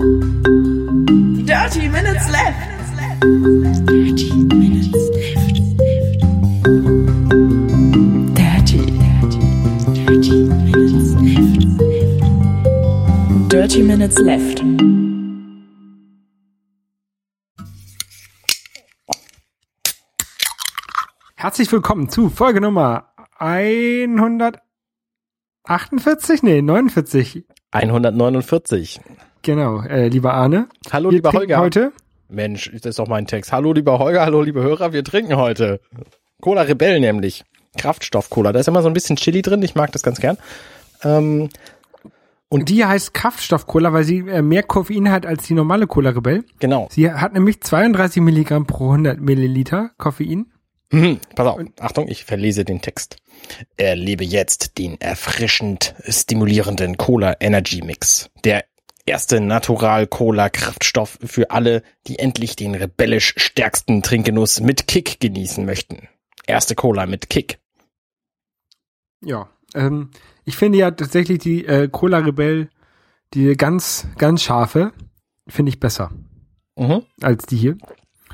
Dirty Minutes Left. Dirty Minutes Left. Dirty, dirty, dirty Minutes Left. Dirty Minutes Left. Herzlich willkommen zu Folge Nummer 148? Nee, 49. 149. Genau, äh, lieber Arne. Hallo, wir lieber Holger. heute. Mensch, das ist doch mein Text. Hallo, lieber Holger, hallo, liebe Hörer, wir trinken heute. Cola Rebell nämlich. Kraftstoff-Cola. Da ist immer so ein bisschen Chili drin, ich mag das ganz gern. Ähm, Und die heißt Kraftstoff-Cola, weil sie äh, mehr Koffein hat als die normale Cola Rebell. genau. Sie hat nämlich 32 Milligramm pro 100 Milliliter Koffein. Hm, pass auf, Achtung, ich verlese den Text. Erlebe jetzt den erfrischend stimulierenden Cola Energy Mix. Der erste Natural Cola Kraftstoff für alle, die endlich den rebellisch stärksten Trinkgenuss mit Kick genießen möchten. Erste Cola mit Kick. Ja, ähm, ich finde ja tatsächlich die äh, Cola Rebell, die ganz, ganz scharfe, finde ich besser Mhm. als die hier.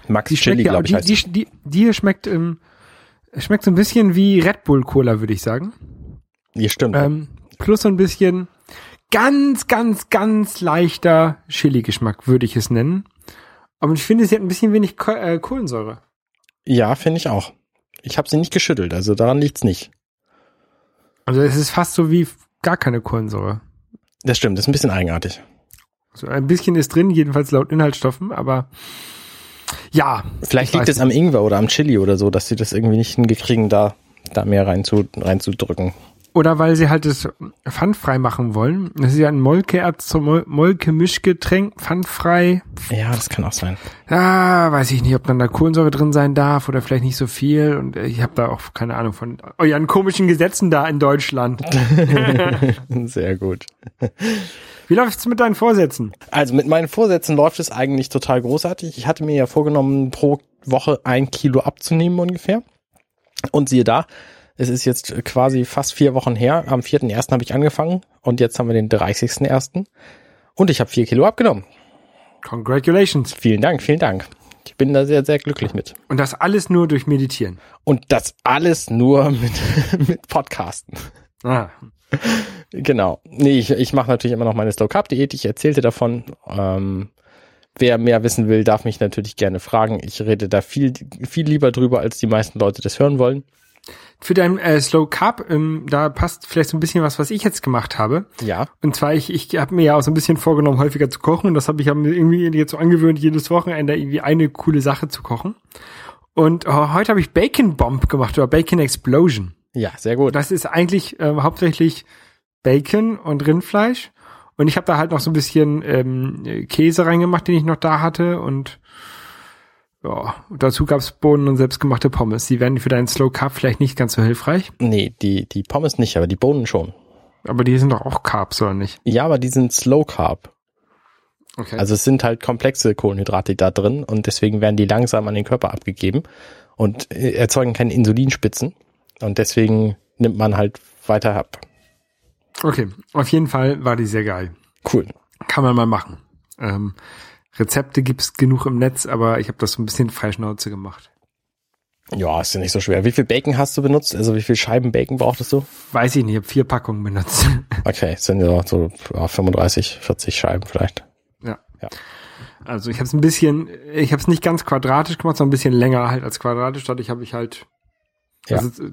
Max Die schmeckt Chili, ja, glaube ich, die, heißt die, die, die hier schmeckt, ähm, schmeckt so ein bisschen wie Red Bull Cola, würde ich sagen. die. stimmt. Ähm, plus so ein bisschen ganz, ganz, ganz leichter Chili-Geschmack, würde ich es nennen. Aber ich finde, sie hat ein bisschen wenig Ko äh, Kohlensäure. ja, finde ich auch. Ich habe sie nicht geschüttelt, also daran liegt's nicht. Also es ist fast so wie gar keine Kohlensäure. Das stimmt, das ist ein bisschen eigenartig. So ein bisschen ist drin, jedenfalls laut Inhaltsstoffen, aber ja. Vielleicht ich liegt es am Ingwer oder am Chili oder so, dass sie das irgendwie nicht hingekriegen, da, da mehr rein zu, reinzudrücken. Oder weil sie halt das pfandfrei machen wollen. Das ist ja ein Molkeerz zum Mol Molke-Mischgetränk, pfandfrei. Ja, das kann auch sein. Ja, weiß ich nicht, ob dann da Kohlensäure drin sein darf oder vielleicht nicht so viel. Und ich habe da auch keine Ahnung von euren komischen Gesetzen da in Deutschland. Sehr gut. Wie läuft's mit deinen Vorsätzen? Also mit meinen Vorsätzen läuft es eigentlich total großartig. Ich hatte mir ja vorgenommen, pro Woche ein Kilo abzunehmen ungefähr. Und siehe da, es ist jetzt quasi fast vier Wochen her. Am 4.1. habe ich angefangen und jetzt haben wir den 30.1. Und ich habe vier Kilo abgenommen. Congratulations. Vielen Dank, vielen Dank. Ich bin da sehr, sehr glücklich mit. Und das alles nur durch Meditieren. Und das alles nur mit, mit Podcasten. Ah. Genau. Nee, ich, ich mache natürlich immer noch meine Slow Carb Diät. Ich erzählte davon. Ähm, wer mehr wissen will, darf mich natürlich gerne fragen. Ich rede da viel, viel lieber drüber, als die meisten Leute das hören wollen. Für dein äh, Slow Carb, ähm, da passt vielleicht so ein bisschen was, was ich jetzt gemacht habe. Ja. Und zwar, ich, ich habe mir ja auch so ein bisschen vorgenommen, häufiger zu kochen. Und das habe ich mir irgendwie jetzt so angewöhnt, jedes Wochenende irgendwie eine coole Sache zu kochen. Und oh, heute habe ich Bacon Bomb gemacht oder Bacon Explosion. Ja, sehr gut. Das ist eigentlich äh, hauptsächlich Bacon und Rindfleisch. Und ich habe da halt noch so ein bisschen ähm, Käse reingemacht, den ich noch da hatte. Und ja, dazu gab's Bohnen und selbstgemachte Pommes. Die werden für deinen Slow Carb vielleicht nicht ganz so hilfreich. Nee, die, die Pommes nicht, aber die Bohnen schon. Aber die sind doch auch Carbs, oder nicht? Ja, aber die sind Slow Carb. Okay. Also es sind halt komplexe Kohlenhydrate da drin und deswegen werden die langsam an den Körper abgegeben und äh, erzeugen keine Insulinspitzen. Und deswegen nimmt man halt weiter ab. okay, auf jeden Fall war die sehr geil. Cool. Kann man mal machen. Ähm, Rezepte gibt's genug im Netz, aber ich habe das so ein bisschen freischnauze gemacht. Ja, ist ja nicht so schwer. Wie viel Bacon hast du benutzt? Also wie viel Scheiben Bacon brauchtest du? Weiß ich nicht, ich habe vier Packungen benutzt. Okay, es sind ja so ja, 35, 40 Scheiben vielleicht. ja. Ja. Also ich habe es ein bisschen, ich habe es nicht ganz quadratisch gemacht, sondern ein bisschen länger halt als quadratisch. Dadurch habe ich halt Ja. also, äh,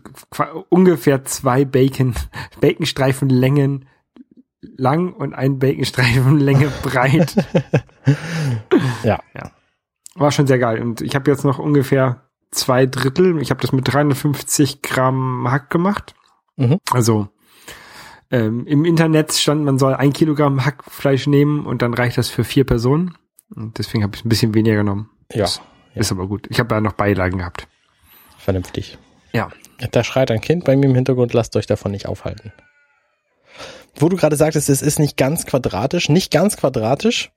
ungefähr zwei Bacon, Baconstreifen Längen lang und ein Baconstreifen Länge breit. Ja. War schon sehr geil. Und ich habe jetzt noch ungefähr zwei Drittel. Ich habe das mit 350 Gramm Hack gemacht. Mhm. Also ähm, im Internet stand, man soll ein Kilogramm Hackfleisch nehmen und dann reicht das für vier Personen. Und deswegen habe ich ein bisschen weniger genommen. Ja, Das Ist aber gut. Ich habe ja noch Beilagen gehabt. vernünftig. Ja. Da schreit ein Kind bei mir im Hintergrund, lasst euch davon nicht aufhalten. Wo du gerade sagtest, es ist nicht ganz quadratisch, nicht ganz quadratisch,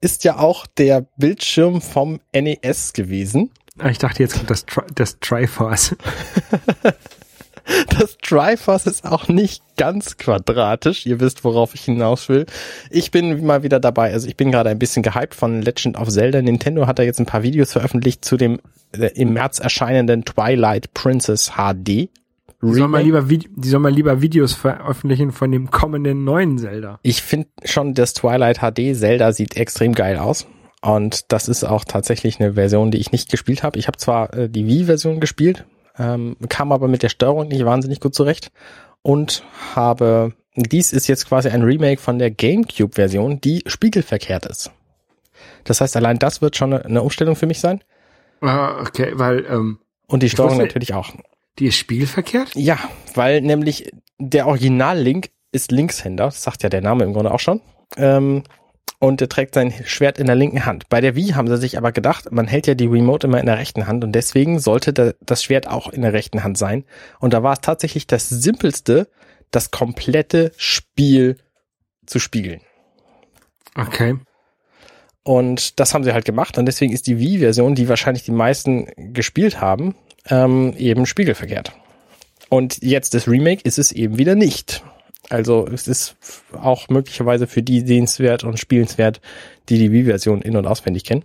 ist ja auch der Bildschirm vom NES gewesen. Ah, Ich dachte, jetzt kommt das, Tri das Triforce. Das Triforce ist auch nicht ganz quadratisch. Ihr wisst, worauf ich hinaus will. Ich bin mal wieder dabei. Also ich bin gerade ein bisschen gehypt von Legend of Zelda. Nintendo hat da jetzt ein paar Videos veröffentlicht zu dem äh, im März erscheinenden Twilight Princess HD. Die soll, mal lieber, die soll mal lieber Videos veröffentlichen von dem kommenden neuen Zelda. Ich finde schon, das Twilight HD Zelda sieht extrem geil aus. Und das ist auch tatsächlich eine Version, die ich nicht gespielt habe. Ich habe zwar äh, die Wii-Version gespielt, ähm, kam aber mit der Steuerung nicht wahnsinnig gut zurecht und habe, dies ist jetzt quasi ein Remake von der GameCube-Version, die spiegelverkehrt ist. Das heißt, allein das wird schon eine, eine Umstellung für mich sein. Ah, okay, weil ähm, und die Steuerung wusste, natürlich auch. Die ist spiegelverkehrt? Ja, weil nämlich der Original-Link ist Linkshänder, das sagt ja der Name im Grunde auch schon. Ähm, und er trägt sein Schwert in der linken Hand. Bei der Wii haben sie sich aber gedacht, man hält ja die Remote immer in der rechten Hand und deswegen sollte da, das Schwert auch in der rechten Hand sein. Und da war es tatsächlich das simpelste, das komplette Spiel zu spiegeln. Okay. Und das haben sie halt gemacht und deswegen ist die Wii-Version, die wahrscheinlich die meisten gespielt haben, ähm, eben spiegelverkehrt. Und jetzt das Remake ist es eben wieder nicht. Also es ist auch möglicherweise für die sehenswert und spielenswert, die die Wii-Version in- und auswendig kennen.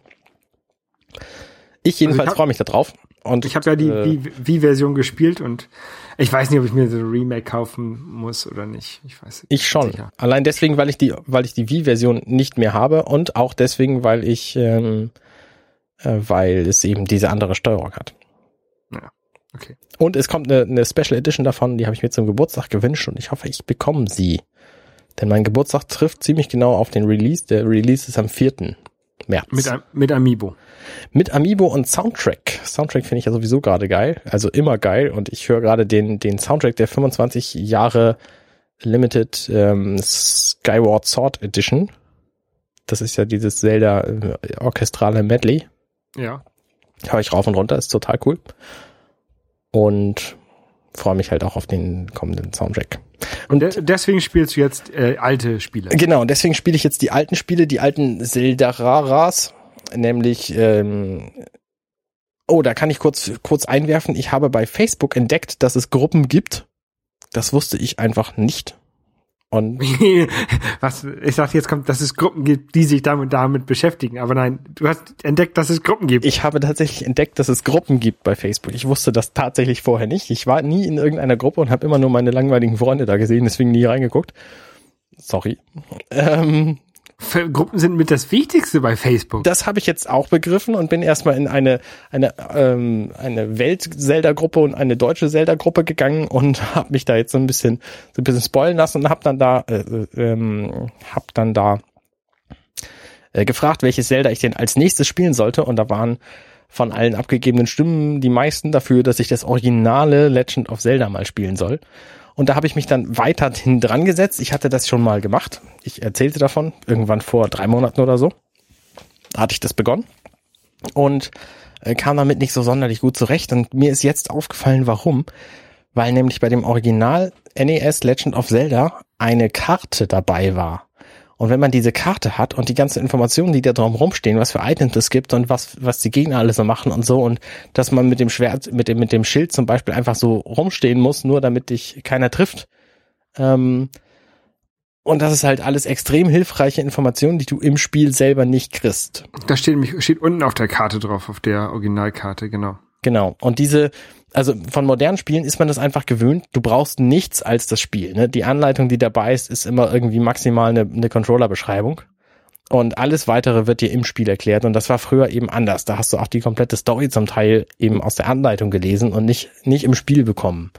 Ich jedenfalls also freue mich da drauf. Und ich habe ja die äh, Wii-Version gespielt und ich weiß nicht, ob ich mir so ein Remake kaufen muss oder nicht. Ich weiß nicht. Ich schon. Sicher. Allein deswegen, weil ich die, weil ich die Wii-Version nicht mehr habe und auch deswegen, weil ich, ähm, äh, weil es eben diese andere Steuerung hat. Ja. Okay. Und es kommt eine, eine Special Edition davon, die habe ich mir zum Geburtstag gewünscht und ich hoffe, ich bekomme sie. Denn mein Geburtstag trifft ziemlich genau auf den Release. Der Release ist am 4. März. Mit, mit Amiibo. Mit Amiibo und Soundtrack. Soundtrack finde ich ja sowieso gerade geil. Also immer geil. Und ich höre gerade den, den Soundtrack der 25 Jahre Limited ähm, Skyward Sword Edition. Das ist ja dieses Zelda äh, orchestrale Medley. Ja. Höre ich rauf und runter, ist total cool und freue mich halt auch auf den kommenden Soundtrack. Und, und deswegen spielst du jetzt äh, alte Spiele. Genau, deswegen spiele ich jetzt die alten Spiele, die alten Zelda-Raras, nämlich ähm, Oh, da kann ich kurz kurz einwerfen, ich habe bei Facebook entdeckt, dass es Gruppen gibt. Das wusste ich einfach nicht. Und was ich sag jetzt kommt, dass es Gruppen gibt, die sich damit damit beschäftigen, aber nein, du hast entdeckt, dass es Gruppen gibt. Ich habe tatsächlich entdeckt, dass es Gruppen gibt bei Facebook. Ich wusste das tatsächlich vorher nicht. Ich war nie in irgendeiner Gruppe und habe immer nur meine langweiligen Freunde da gesehen, deswegen nie reingeguckt. Sorry. Ähm, Gruppen sind mit das Wichtigste bei Facebook. Das habe ich jetzt auch begriffen und bin erstmal in eine eine ähm, eine Welt-Zelda-Gruppe und eine deutsche Zelda-Gruppe gegangen und habe mich da jetzt so ein bisschen so ein bisschen spoilen lassen und habe dann da äh, äh, ähm, hab dann da äh, gefragt, welches Zelda ich denn als nächstes spielen sollte und da waren von allen abgegebenen Stimmen die meisten dafür, dass ich das originale Legend of Zelda mal spielen soll. Und da habe ich mich dann weiterhin dran gesetzt. Ich hatte das schon mal gemacht. Ich erzählte davon, irgendwann vor drei Monaten oder so. Hatte ich das begonnen. Und äh, kam damit nicht so sonderlich gut zurecht. Und mir ist jetzt aufgefallen, warum. Weil nämlich bei dem Original NES Legend of Zelda eine Karte dabei war. Und wenn man diese Karte hat und die ganzen Informationen, die da drum rumstehen, was für Items es gibt und was, was die Gegner alle so machen und so und dass man mit dem Schwert, mit dem, mit dem Schild zum Beispiel einfach so rumstehen muss, nur damit dich keiner trifft. Ähm, und das ist halt alles extrem hilfreiche Informationen, die du im Spiel selber nicht kriegst. Das steht, steht unten auf der Karte drauf, auf der Originalkarte, genau. Genau. Und diese, also von modernen Spielen ist man das einfach gewöhnt. Du brauchst nichts als das Spiel. Ne? Die Anleitung, die dabei ist, ist immer irgendwie maximal eine, eine Controller-Beschreibung. Und alles weitere wird dir im Spiel erklärt. Und das war früher eben anders. Da hast du auch die komplette Story zum Teil eben aus der Anleitung gelesen und nicht, nicht im Spiel bekommen.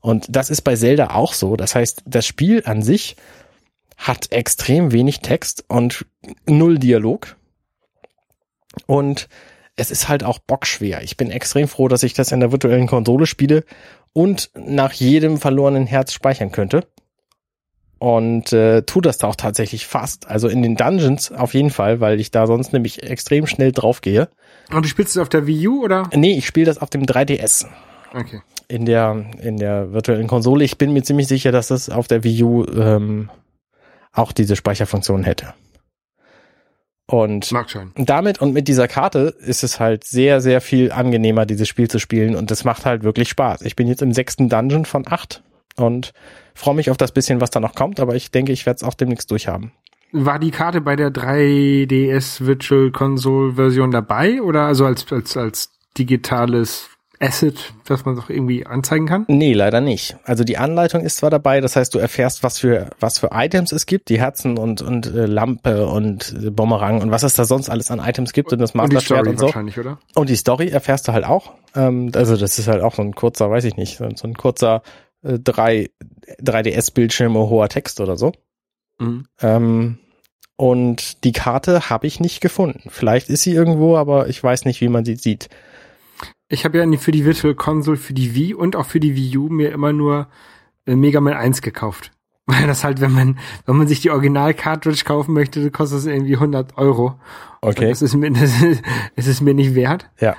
Und das ist bei Zelda auch so. Das heißt, das Spiel an sich hat extrem wenig Text und null Dialog. Und es ist halt auch bockschwer. Ich bin extrem froh, dass ich das in der virtuellen Konsole spiele und nach jedem verlorenen Herz speichern könnte. Und äh, tu das da auch tatsächlich fast. Also in den Dungeons auf jeden Fall, weil ich da sonst nämlich extrem schnell drauf gehe. Und du spielst es auf der Wii U oder? Nee, ich spiele das auf dem 3DS. Okay. In der, in der virtuellen Konsole. Ich bin mir ziemlich sicher, dass es auf der Wii U ähm, auch diese Speicherfunktion hätte. Und damit und mit dieser Karte ist es halt sehr, sehr viel angenehmer, dieses Spiel zu spielen und das macht halt wirklich Spaß. Ich bin jetzt im sechsten Dungeon von acht und freue mich auf das bisschen, was da noch kommt, aber ich denke, ich werde es auch demnächst durchhaben. War die Karte bei der 3DS Virtual Console Version dabei oder also als, als, als digitales Asset, das man doch irgendwie anzeigen kann? Nee, leider nicht. Also die Anleitung ist zwar dabei, das heißt, du erfährst, was für was für Items es gibt, die Herzen und und äh, Lampe und äh, Bumerang und was es da sonst alles an Items gibt und das Und die Master-Schwert Story und so. wahrscheinlich, oder? Und die Story erfährst du halt auch. Ähm, also das ist halt auch so ein kurzer, weiß ich nicht, so so ein kurzer äh, 3 3DS-Bildschirme hoher Text oder so. Mhm. Ähm, und die Karte habe ich nicht gefunden. Vielleicht ist sie irgendwo, aber ich weiß nicht, wie man sie sieht. Ich habe ja für die Virtual Console, für die Wii und auch für die Wii U mir immer nur äh, Mega Man 1 gekauft. Weil das halt, wenn man, wenn man sich die Original-Cartridge kaufen möchte, kostet es irgendwie 100 Euro. Okay. Das ist mir, das ist, es ist mir nicht wert. Ja.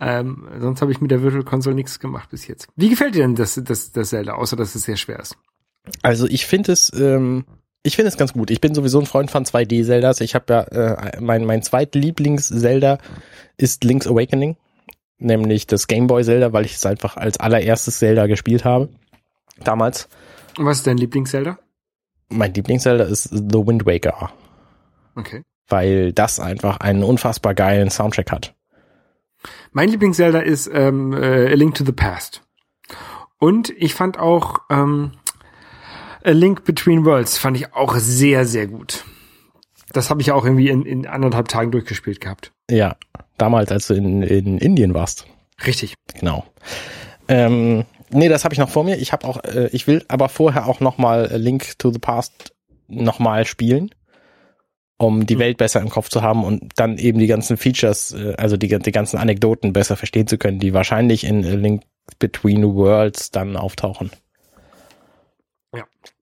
Ähm, sonst habe ich mit der Virtual Console nichts gemacht bis jetzt. Wie gefällt dir denn das, das, das Zelda, außer dass es sehr schwer ist? Also ich finde es, ähm, ich finde es ganz gut. Ich bin sowieso ein Freund von 2D-Zeldas. Ich habe ja äh, mein mein zweitlieblings-Zelda ist Link's Awakening, nämlich das Game Boy Zelda, weil ich es einfach als allererstes Zelda gespielt habe damals. Und was ist dein Lieblings-Zelda? Mein Lieblings-Zelda ist The Wind Waker, Okay. weil das einfach einen unfassbar geilen Soundtrack hat. Mein Lieblings-Zelda ist ähm, äh, A Link to the Past. Und ich fand auch ähm, A Link Between Worlds fand ich auch sehr, sehr gut. Das habe ich auch irgendwie in, in anderthalb Tagen durchgespielt gehabt. Ja, damals, als du in, in Indien warst. Richtig. Genau. Ähm, nee, das habe ich noch vor mir. Ich habe auch, äh, ich will aber vorher auch noch mal Link to the Past noch mal spielen, um die Mhm. Welt besser im Kopf zu haben und dann eben die ganzen Features, äh, also die, die ganzen Anekdoten besser verstehen zu können, die wahrscheinlich in A Link Between Worlds dann auftauchen.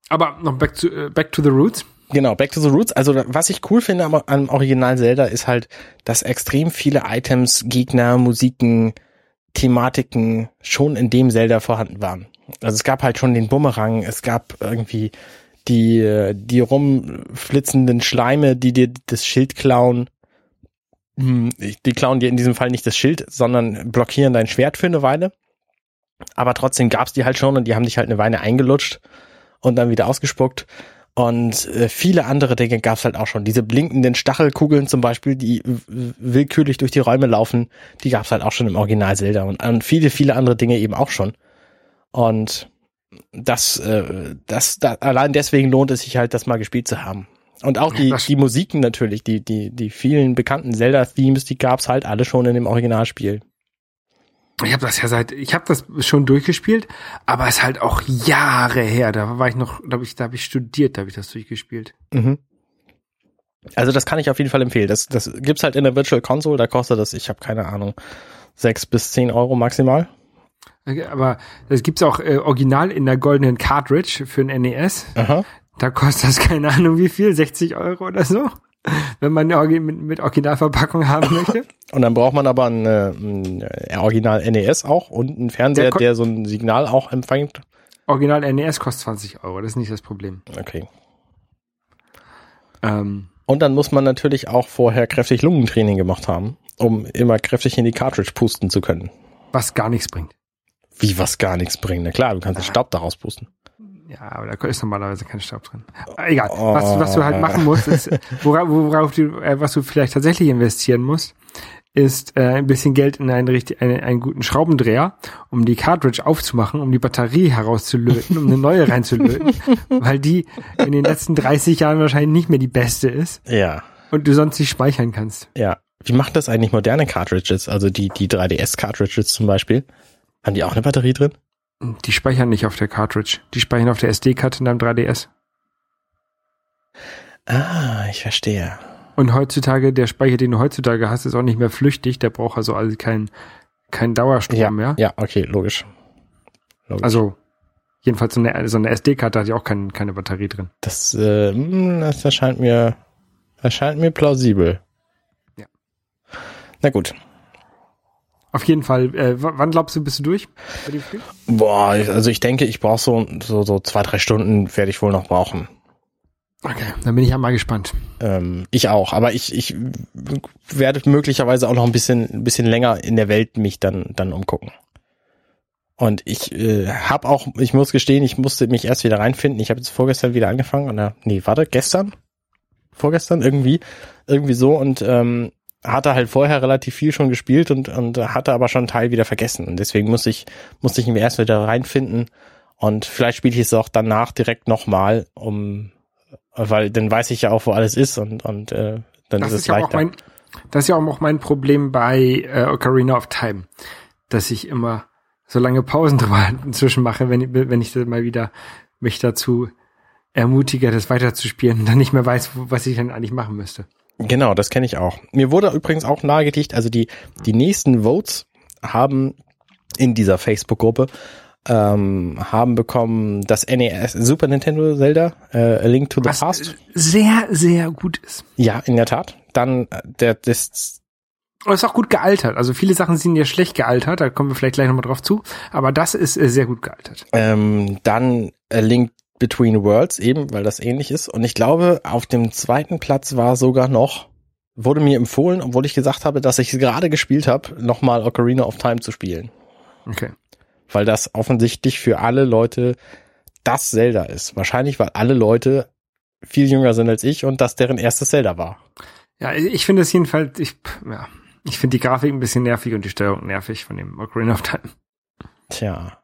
Aber noch back to, äh, back to the roots. Genau, Back to the Roots. Also was ich cool finde am, am Original Zelda ist halt, dass extrem viele Items, Gegner, Musiken, Thematiken schon in dem Zelda vorhanden waren. Also es gab halt schon den Bumerang, es gab irgendwie die, die rumflitzenden Schleime, die dir das Schild klauen. Hm, Die klauen dir in diesem Fall nicht das Schild, sondern blockieren dein Schwert für eine Weile. Aber trotzdem gab's die halt schon und die haben dich halt eine Weile eingelutscht und dann wieder ausgespuckt. Und äh, viele andere Dinge gab's halt auch schon. Diese blinkenden Stachelkugeln zum Beispiel, die w- willkürlich durch die Räume laufen, die gab's halt auch schon im Original Zelda und, und viele, viele andere Dinge eben auch schon. Und das, äh, das, da, allein deswegen lohnt es sich halt, das mal gespielt zu haben. Und auch die, die Musiken natürlich, die, die, die vielen bekannten Zelda-Themes, die gab's halt alle schon in dem Originalspiel. Ich habe das ja seit, ich habe das schon durchgespielt, aber es ist halt auch Jahre her. Da war ich noch, da habe ich, da habe ich studiert, da habe ich das durchgespielt. Mhm. Also das kann ich auf jeden Fall empfehlen. Das, das gibt's halt in der Virtual Console, da kostet das, ich habe keine Ahnung, sechs bis zehn Euro maximal. Okay, Aber es gibt's auch äh, original in der goldenen Cartridge für ein NES. Aha. Da kostet das keine Ahnung wie viel, 60 Euro oder so, wenn man eine mit, mit Originalverpackung haben möchte. Und dann braucht man aber ein, äh, ein Original NES auch und einen Fernseher, Der der so ein Signal auch empfängt. Original NES kostet 20 Euro, das ist nicht das Problem. Okay. Ähm, Und dann muss man natürlich auch vorher kräftig Lungentraining gemacht haben, um immer kräftig in die Cartridge pusten zu können. was gar nichts bringt. Wie was gar nichts bringt. Na klar, du kannst den Staub daraus pusten. Ja, aber da ist normalerweise kein Staub drin. Äh, Egal. Was, was du halt machen musst, ist, worauf, worauf du, äh, was du vielleicht tatsächlich investieren musst, ist äh, ein bisschen Geld in einen, richtig, einen, einen guten Schraubendreher, um die Cartridge aufzumachen, um die Batterie herauszulöten, um eine neue reinzulöten, weil die in den letzten 30 Jahren wahrscheinlich nicht mehr die beste ist Ja. und du sonst nicht speichern kannst. Ja. Wie machen das eigentlich moderne Cartridges? Also die, die 3DS-Cartridges zum Beispiel. Haben die auch eine Batterie drin? Die speichern nicht auf der Cartridge, die speichern auf der SD-Karte in deinem 3DS. Ah, ich verstehe. Und heutzutage, der Speicher, den du heutzutage hast, ist auch nicht mehr flüchtig, der braucht also, also keinen kein Dauerstrom Ja, mehr. ja, okay, logisch. logisch. Also jedenfalls so eine, so eine SD-Karte hat ja auch kein, keine Batterie drin. das, äh, hm, das erscheint mir, erscheint mir plausibel. Ja. Na gut. Auf jeden Fall, äh, wann glaubst du, bist du durch bei dem Spiel? Boah, also ich denke, ich brauche so, so, so zwei, drei Stunden werde ich wohl noch brauchen. Okay, dann bin ich ja mal gespannt. Ähm, ich auch, aber ich, ich werde möglicherweise auch noch ein bisschen, ein bisschen länger in der Welt mich dann, dann umgucken. Und ich äh, habe auch, ich muss gestehen, ich musste mich erst wieder reinfinden. Ich habe jetzt vorgestern wieder angefangen oder nee, warte, gestern? Vorgestern irgendwie, irgendwie so und ähm, hatte halt vorher relativ viel schon gespielt und und hatte aber schon einen Teil wieder vergessen und deswegen musste ich musste ich mir erst wieder reinfinden und vielleicht spiele ich es auch danach direkt nochmal, um weil dann weiß ich ja auch, wo alles ist und und äh, dann Das ist es ja auch leichter. mein, das ist ja auch mein Problem bei äh, Ocarina of Time, dass ich immer so lange Pausen drüber inzwischen mache, wenn, ich- wenn ich dann mal wieder mich dazu ermutige, das weiterzuspielen und dann nicht mehr weiß, was ich dann eigentlich machen müsste. Genau, das kenne ich auch. Mir wurde übrigens auch nahegelegt, also die, die nächsten Votes haben in dieser Facebook-Gruppe ähm, haben bekommen das NES Super Nintendo Zelda äh, A Link to the Was Past. sehr, sehr gut ist. Ja, in der Tat. Dann äh, der das Und ist auch gut gealtert. Also viele Sachen sind ja schlecht gealtert, da kommen wir vielleicht gleich nochmal drauf zu. Aber das ist äh, sehr gut gealtert. ähm, dann A Link Between Worlds eben, weil das ähnlich ist. Und ich glaube, auf dem zweiten Platz war sogar noch wurde mir empfohlen, obwohl ich gesagt habe, dass ich es gerade gespielt habe, nochmal Ocarina of Time zu spielen. Okay. weil das offensichtlich für alle Leute das Zelda ist. Wahrscheinlich, weil alle Leute viel jünger sind als ich und das deren erstes Zelda war. Ja, ich finde es jedenfalls, ich, ja, ich finde die Grafik ein bisschen nervig und die Steuerung nervig von dem Ocarina of Time. Tja.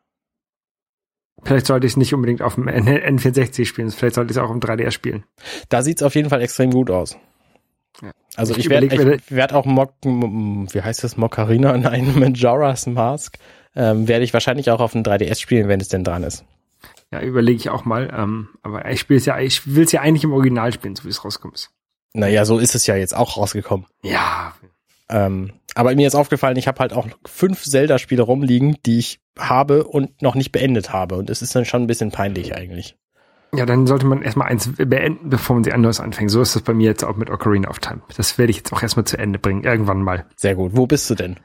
Vielleicht sollte ich es nicht unbedingt auf dem N N64 spielen, vielleicht sollte ich es auch im 3DS spielen. Da sieht's auf jeden Fall extrem gut aus. Ja. Also Ich ich, werde werd auch Mok, M- wie heißt das, Mokarina? Nein, Majora's Mask. Ähm, werde ich wahrscheinlich auch auf dem 3DS spielen, wenn es denn dran ist. Ja, überlege ich auch mal. Ähm, aber ich spiele es ja, ich will es ja eigentlich im Original spielen, so wie es rauskommt. ist. Naja, so ist es ja jetzt auch rausgekommen. Ja, Ähm, aber mir ist aufgefallen, ich habe halt auch fünf Zelda-Spiele rumliegen, die ich habe und noch nicht beendet habe. Und es ist dann schon ein bisschen peinlich eigentlich. ja, dann sollte man erstmal eins beenden, bevor man sie anderes anfängt. So ist das bei mir jetzt auch mit Ocarina of Time. Das werde ich jetzt auch erstmal zu Ende bringen, irgendwann mal. Sehr gut. Wo bist du denn?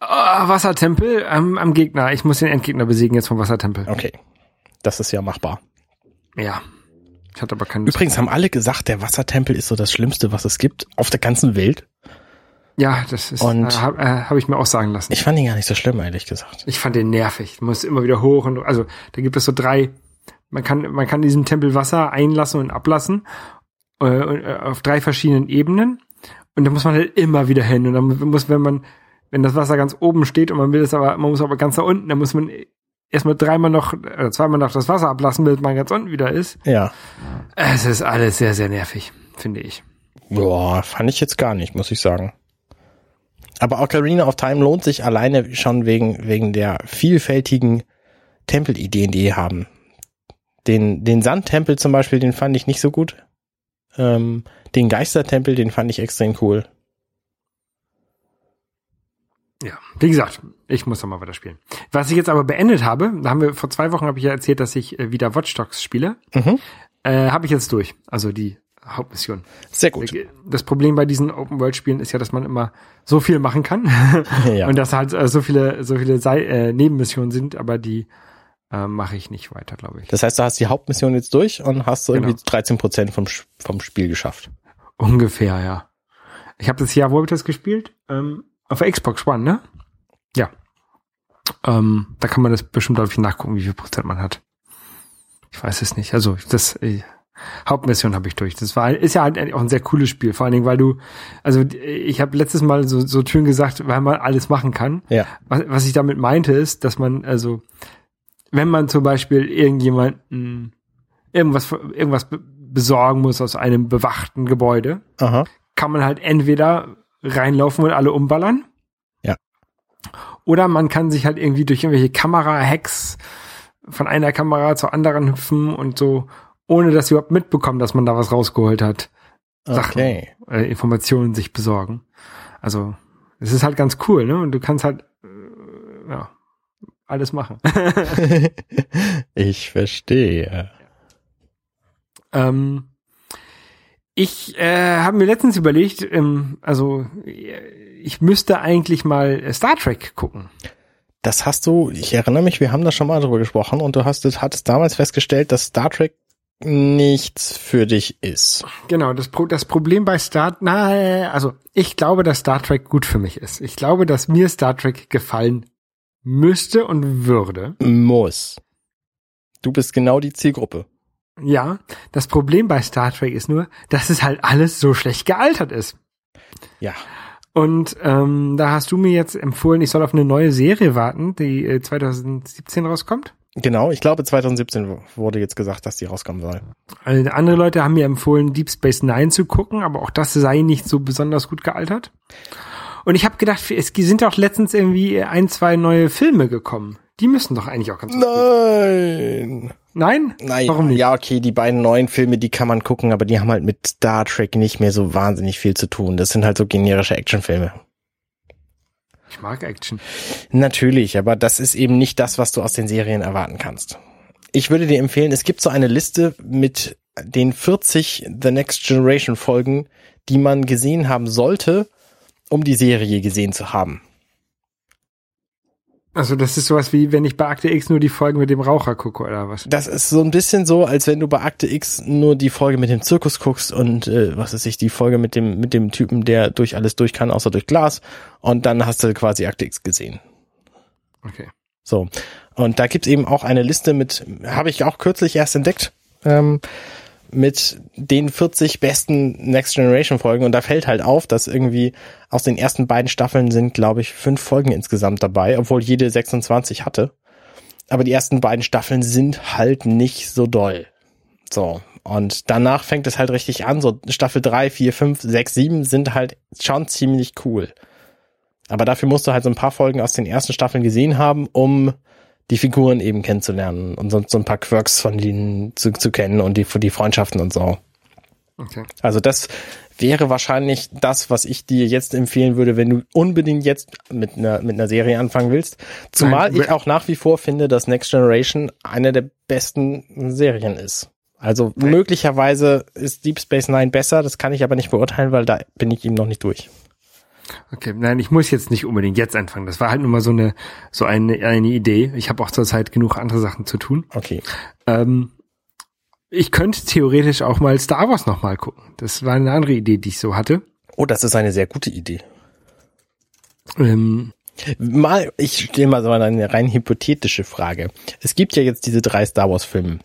Ah, Wassertempel am, am Gegner. Ich muss den Endgegner besiegen jetzt vom Wassertempel. Okay. Das ist ja machbar. Ja. Ich hatte aber keine Lust. Übrigens haben alle gesagt, der Wassertempel ist so das Schlimmste, was es gibt auf der ganzen Welt. Ja, das ist, Und- äh, habe äh, hab ich mir auch sagen lassen. Ich fand ihn gar nicht so schlimm, ehrlich gesagt. Ich fand den nervig. Du musst immer wieder hoch und also da gibt es so drei. Man kann man kann in diesem Tempel Wasser einlassen und ablassen äh, äh, auf drei verschiedenen Ebenen und da muss man halt immer wieder hin und dann muss wenn man wenn das Wasser ganz oben steht und man will es aber man muss aber ganz da unten, dann muss man erstmal dreimal noch oder zweimal noch das Wasser ablassen, bis man ganz unten wieder ist. Ja. Es ist alles sehr sehr nervig, finde ich. Boah, fand ich jetzt gar nicht, muss ich sagen. Aber Ocarina of Time lohnt sich alleine schon wegen, wegen der vielfältigen Tempelideen, die die haben. Den, den Sandtempel zum Beispiel, den fand ich nicht so gut. Ähm, den Geistertempel, den fand ich extrem cool. Ja, wie gesagt, ich muss noch mal weiter spielen. Was ich jetzt aber beendet habe, da haben wir vor zwei Wochen habe ich ja erzählt, dass ich äh, wieder Watch Dogs spiele. Mhm. Äh, habe ich jetzt durch. Also die Hauptmission. Sehr gut. Das Problem bei diesen Open World Spielen ist ja, dass man immer so viel machen kann Ja. und dass halt äh, so viele so viele Sei äh, Nebenmissionen sind, aber die äh, mache ich nicht weiter, glaube ich. Das heißt, du hast die Hauptmission jetzt durch und hast so irgendwie Genau. 13 Prozent vom, vom Spiel geschafft. Ungefähr, ja. Ich habe das Jahr, wo habe ich das gespielt? Ähm, auf der Xbox One, ne? Ja. Ähm, da kann man das bestimmt, glaube ich, nachgucken, wie viel Prozent man hat. Ich weiß es nicht. Also das äh, Hauptmission habe ich durch. Das war ist ja halt auch ein sehr cooles Spiel, vor allen Dingen, weil du, also ich habe letztes Mal so, so schön gesagt, weil man alles machen kann. Ja. Was, was ich damit meinte, ist, dass man, also, wenn man zum Beispiel irgendjemanden irgendwas, irgendwas be- besorgen muss aus einem bewachten Gebäude, Aha. kann man halt entweder reinlaufen und alle umballern. Ja. Oder man kann sich halt irgendwie durch irgendwelche Kamera-Hacks von einer Kamera zur anderen hüpfen und so, ohne dass sie überhaupt mitbekommen, dass man da was rausgeholt hat, Sachen. Okay. äh, Informationen sich besorgen. Also, es ist halt ganz cool, ne? Und du kannst halt, äh, ja, alles machen. ich verstehe. Ähm, ich äh, habe mir letztens überlegt, ähm, also ich müsste eigentlich mal Star Trek gucken. Das hast du, ich erinnere mich, wir haben da schon mal drüber gesprochen und du hast, hattest damals festgestellt, dass Star Trek nichts für dich ist. Genau, das, Pro das Problem bei Star, na, also ich glaube, dass Star Trek gut für mich ist. Ich glaube, dass mir Star Trek gefallen müsste und würde. Muss. Du bist genau die Zielgruppe. Ja, das Problem bei Star Trek ist nur, dass es halt alles so schlecht gealtert ist. Ja. Und ähm, da hast du mir jetzt empfohlen, ich soll auf eine neue Serie warten, die äh, 2017 rauskommt. Genau, ich glaube 2017 wurde jetzt gesagt, dass die rauskommen soll. Also andere Leute haben mir empfohlen, Deep Space Nine zu gucken, aber auch das sei nicht so besonders gut gealtert. Und ich habe gedacht, es sind auch letztens irgendwie ein, zwei neue Filme gekommen. Die müssen doch eigentlich auch ganz gut Nein. Nein? Nein. Warum nicht? Ja, okay, die beiden neuen Filme, die kann man gucken, aber die haben halt mit Star Trek nicht mehr so wahnsinnig viel zu tun. Das sind halt so generische Actionfilme. Ich mag Action. Natürlich, aber das ist eben nicht das, was du aus den Serien erwarten kannst. Ich würde dir empfehlen, es gibt so eine Liste mit den 40 The Next Generation Folgen, die man gesehen haben sollte, um die Serie gesehen zu haben. Also das ist sowas wie, wenn ich bei Akte X nur die Folgen mit dem Raucher gucke oder was? Das ist so ein bisschen so, als wenn du bei Akte X nur die Folge mit dem Zirkus guckst und äh, was ist ich, die Folge mit dem mit dem Typen, der durch alles durch kann, außer durch Glas und dann hast du quasi Akte X gesehen. Okay. So. Und da gibt's eben auch eine Liste mit, habe ich auch kürzlich erst entdeckt, ähm, mit den 40 besten Next Generation Folgen. Und da fällt halt auf, dass irgendwie aus den ersten beiden Staffeln sind, glaube ich, fünf Folgen insgesamt dabei, obwohl jede 26 hatte. Aber die ersten beiden Staffeln sind halt nicht so doll. So. Und danach fängt es halt richtig an. So Staffel 3, 4, 5, 6, 7 sind halt schon ziemlich cool. Aber dafür musst du halt so ein paar Folgen aus den ersten Staffeln gesehen haben, um die Figuren eben kennenzulernen und so, so ein paar Quirks von denen zu, zu kennen und die, die Freundschaften und so. Okay. Also das wäre wahrscheinlich das, was ich dir jetzt empfehlen würde, wenn du unbedingt jetzt mit einer, mit einer Serie anfangen willst. Zumal Nein, ich auch nach wie vor finde, dass Next Generation eine der besten Serien ist. Also Nein. möglicherweise ist Deep Space Nine besser, das kann ich aber nicht beurteilen, weil da bin ich ihm noch nicht durch. Okay, nein, ich muss jetzt nicht unbedingt jetzt anfangen. Das war halt nur mal so eine so eine eine Idee. Ich habe auch zurzeit genug andere Sachen zu tun. Okay. Ähm, ich könnte theoretisch auch mal Star Wars noch mal gucken. Das war eine andere Idee, die ich so hatte. Oh, das ist eine sehr gute Idee. Ähm, Mal, ich stelle mal so eine rein hypothetische Frage. Es gibt ja jetzt diese drei Star Wars Filme.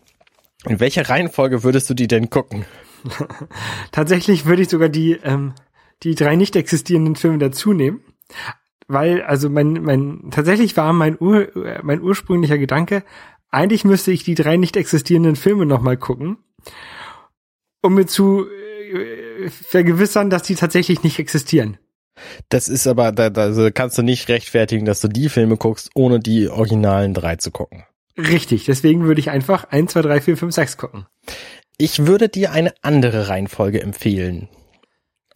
In welcher Reihenfolge würdest du die denn gucken? tatsächlich würde ich sogar die ähm, die drei nicht existierenden Filme dazu nehmen, weil also mein mein tatsächlich war mein Ur, mein ursprünglicher Gedanke, eigentlich müsste ich die drei nicht existierenden Filme noch mal gucken, um mir zu äh, vergewissern, dass die tatsächlich nicht existieren. Das ist aber, da, da also kannst du nicht rechtfertigen, dass du die Filme guckst, ohne die originalen drei zu gucken. Richtig, deswegen würde ich einfach 1, 2, 3, 4, 5, 6 gucken. Ich würde dir eine andere Reihenfolge empfehlen.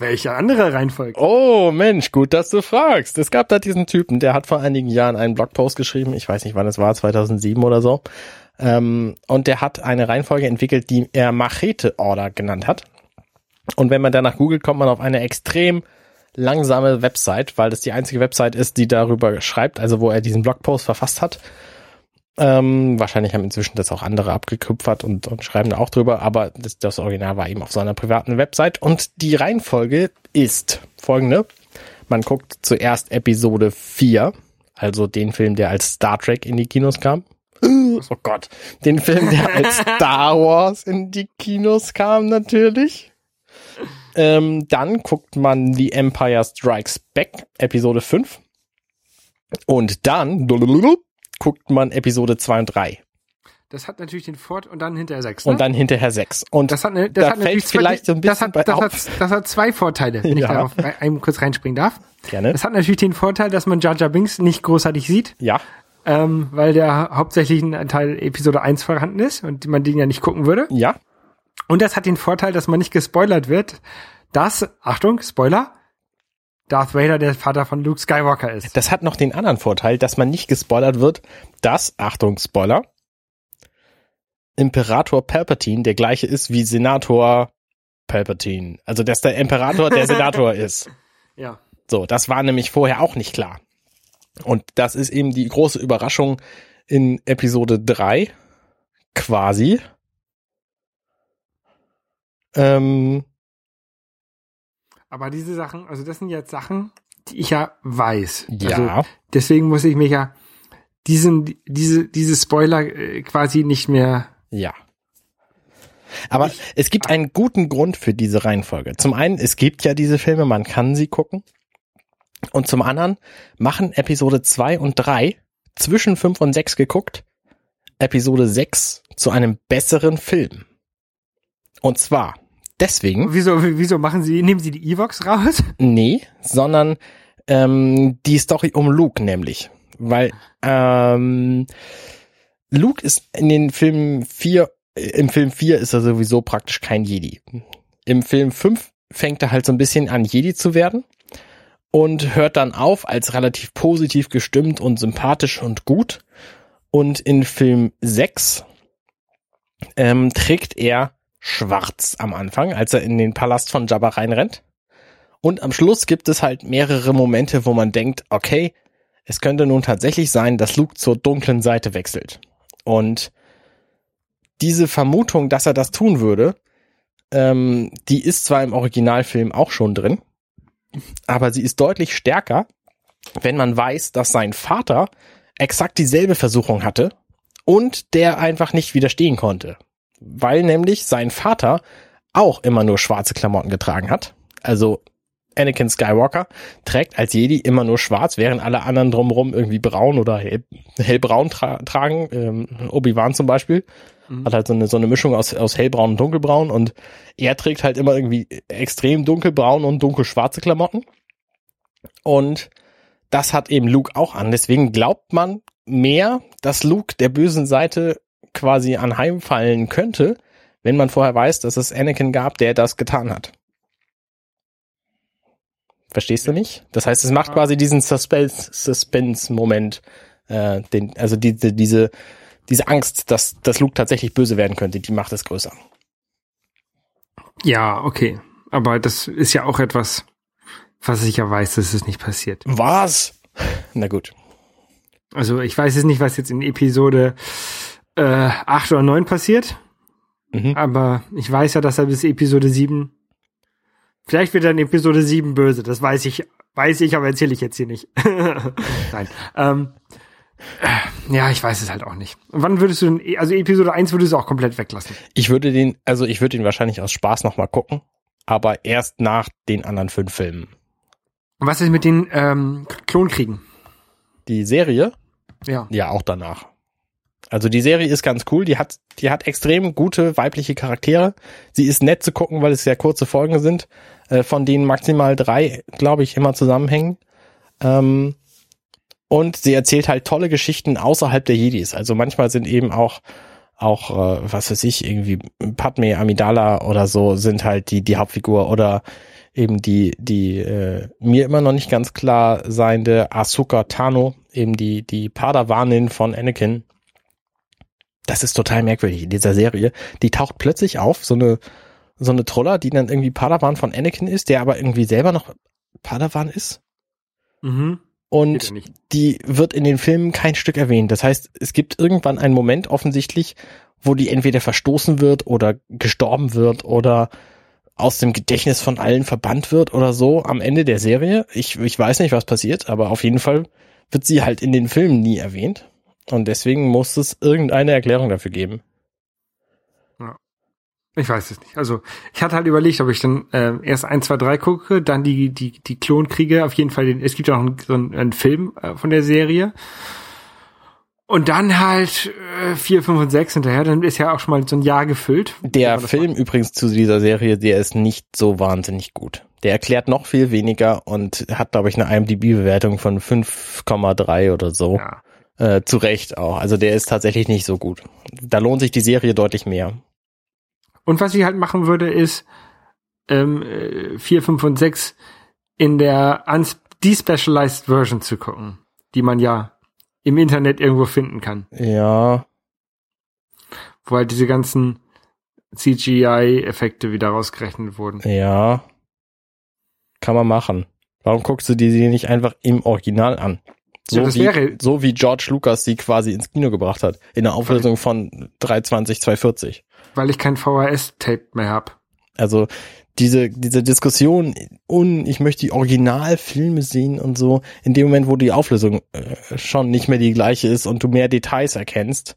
Welche andere Reihenfolge? Oh Mensch, gut, dass du fragst. Es gab da diesen Typen, der hat vor einigen Jahren einen Blogpost geschrieben, ich weiß nicht wann es war, 2007 oder so. Ähm, und der hat eine Reihenfolge entwickelt, die er Machete Order genannt hat. Und wenn man danach googelt, kommt man auf eine extrem langsame Website, weil das die einzige Website ist, die darüber schreibt, also wo er diesen Blogpost verfasst hat. Ähm, wahrscheinlich haben inzwischen das auch andere abgekupfert und, und schreiben da auch drüber, aber das, das Original war eben auf seiner privaten Website. Und die Reihenfolge ist folgende. Man guckt zuerst Episode 4, also den Film, der als Star Trek in die Kinos kam. Oh Gott. Den Film, der als Star Wars in die Kinos kam, natürlich. Ähm, dann guckt man The Empire Strikes Back, Episode 5. Und dann guckt man Episode 2 und 3. Das hat natürlich den Fort und dann hinterher 6. Ne? Und dann hinterher 6. Und das hat, eine, das da hat fällt vielleicht so ein bisschen das hat, bei das, hat, das hat zwei Vorteile, wenn Ja. ich darauf ein- einmal kurz reinspringen darf. Gerne. Es hat natürlich den Vorteil, dass man Jar Jar Binks nicht großartig sieht, Ja. ähm, weil der hauptsächlich ein Teil Episode 1 vorhanden ist und man den ja nicht gucken würde. Ja. Und das hat den Vorteil, dass man nicht gespoilert wird, dass, Achtung, Spoiler, Darth Vader der Vater von Luke Skywalker ist. Das hat noch den anderen Vorteil, dass man nicht gespoilert wird, dass, Achtung, Spoiler, Imperator Palpatine der gleiche ist wie Senator Palpatine. Also, dass der Imperator der Senator ist. Ja. So, das war nämlich vorher auch nicht klar. Und das ist eben die große Überraschung in Episode 3, quasi. Ähm, Aber diese Sachen, also das sind jetzt Sachen, die ich ja weiß. ja. Also deswegen muss ich mich ja diesen, diese, diese Spoiler äh, quasi nicht mehr. Ja. Aber es gibt einen guten Grund für diese Reihenfolge. Zum einen, es gibt ja diese Filme, man kann sie gucken. Und zum anderen machen Episode 2 und 3 zwischen 5 und 6 geguckt, Episode 6 zu einem besseren Film. Und zwar deswegen, Wieso, wieso machen sie, nehmen sie die Evox raus? nee, sondern ähm, die Story um Luke nämlich. Weil ähm, Luke ist in den Filmen 4, im Film 4 ist er sowieso praktisch kein Jedi. Im Film 5 fängt er halt so ein bisschen an, Jedi zu werden und hört dann auf als relativ positiv gestimmt und sympathisch und gut. Und in Film 6 ähm, trägt er schwarz am Anfang, als er in den Palast von Jabba reinrennt. Und am Schluss gibt es halt mehrere Momente, wo man denkt, okay, es könnte nun tatsächlich sein, dass Luke zur dunklen Seite wechselt. Und diese Vermutung, dass er das tun würde, ähm, die ist zwar im Originalfilm auch schon drin, aber sie ist deutlich stärker, wenn man weiß, dass sein Vater exakt dieselbe Versuchung hatte und der einfach nicht widerstehen konnte. Weil nämlich sein Vater auch immer nur schwarze Klamotten getragen hat. Also Anakin Skywalker trägt als Jedi immer nur schwarz, während alle anderen drumherum irgendwie braun oder hell, hellbraun tra tragen. Ähm, Obi-Wan zum Beispiel hat halt so eine, so eine Mischung aus, aus hellbraun und dunkelbraun und er trägt halt immer irgendwie extrem dunkelbraun und dunkelschwarze Klamotten. Und das hat eben Luke auch an. Deswegen glaubt man mehr, dass Luke der bösen Seite quasi anheimfallen könnte, wenn man vorher weiß, dass es Anakin gab, der das getan hat. Verstehst du nicht? Das heißt, es macht quasi diesen Suspense- Suspense-Moment, äh, den, also diese, diese, diese Angst, dass, dass Luke tatsächlich böse werden könnte, die macht es größer. Ja, okay. Aber das ist ja auch etwas, was ich ja weiß, dass es nicht passiert. Was? Na gut. Also ich weiß jetzt nicht, was jetzt in Episode äh, 8 oder 9 passiert, Mhm. aber ich weiß ja, dass er bis Episode 7 Vielleicht wird er in Episode 7 böse, das weiß ich, weiß ich, aber erzähle ich jetzt hier nicht. Nein. Ähm, äh, ja, ich weiß es halt auch nicht. Und wann würdest du denn, also Episode 1 würdest du auch komplett weglassen? Ich würde den, also ich würde ihn wahrscheinlich aus Spaß nochmal gucken, aber erst nach den anderen fünf Filmen. Was ist mit den ähm, Klonkriegen? Die Serie, Ja. ja, auch danach. Also die Serie ist ganz cool, die hat, die hat extrem gute weibliche Charaktere. Sie ist nett zu gucken, weil es sehr kurze Folgen sind, äh, von denen maximal drei, glaube ich, immer zusammenhängen. Ähm, und sie erzählt halt tolle Geschichten außerhalb der Jedis. Also manchmal sind eben auch auch äh, was weiß ich irgendwie Padme Amidala oder so sind halt die die Hauptfigur oder eben die die äh, mir immer noch nicht ganz klar seiende Asuka Tano eben die die Padawanin von Anakin das ist total merkwürdig in dieser Serie die taucht plötzlich auf so eine so eine Troller die dann irgendwie Padawan von Anakin ist der aber irgendwie selber noch Padawan ist Mhm. Und die wird in den Filmen kein Stück erwähnt. Das heißt, es gibt irgendwann einen Moment offensichtlich, wo die entweder verstoßen wird oder gestorben wird oder aus dem Gedächtnis von allen verbannt wird oder so am Ende der Serie. Ich, ich weiß nicht, was passiert, aber auf jeden Fall wird sie halt in den Filmen nie erwähnt. Und deswegen muss es irgendeine Erklärung dafür geben. Ich weiß es nicht. Also ich hatte halt überlegt, ob ich dann äh, erst 1, 2, 3 gucke, dann die, die, die Klonkriege, auf jeden Fall, den, es gibt ja auch einen, so einen, einen Film äh, von der Serie. Und dann halt äh, 4, 5 und 6 hinterher, dann ist ja auch schon mal so ein Jahr gefüllt. Der Film übrigens zu dieser Serie, der ist nicht so wahnsinnig gut. Der erklärt noch viel weniger und hat, glaube ich, eine IMDb-Bewertung von 5,3 oder so. Ja. Äh, zu Recht auch. Also der ist tatsächlich nicht so gut. Da lohnt sich die Serie deutlich mehr. Und was ich halt machen würde, ist ähm, äh, 4, 5 und 6 in der despecialized Version zu gucken, die man ja im Internet irgendwo finden kann. Ja, Wo halt diese ganzen CGI-Effekte wieder rausgerechnet wurden. ja. Kann man machen. Warum guckst du die nicht einfach im Original an? So, Ja, wie, so wie George Lucas sie quasi ins Kino gebracht hat. In der Auflösung von 320, 240. Weil ich kein VHS-Tape mehr hab. Also diese, diese Diskussion, und ich möchte die Originalfilme sehen und so, in dem Moment, wo die Auflösung äh, schon nicht mehr die gleiche ist und du mehr Details erkennst,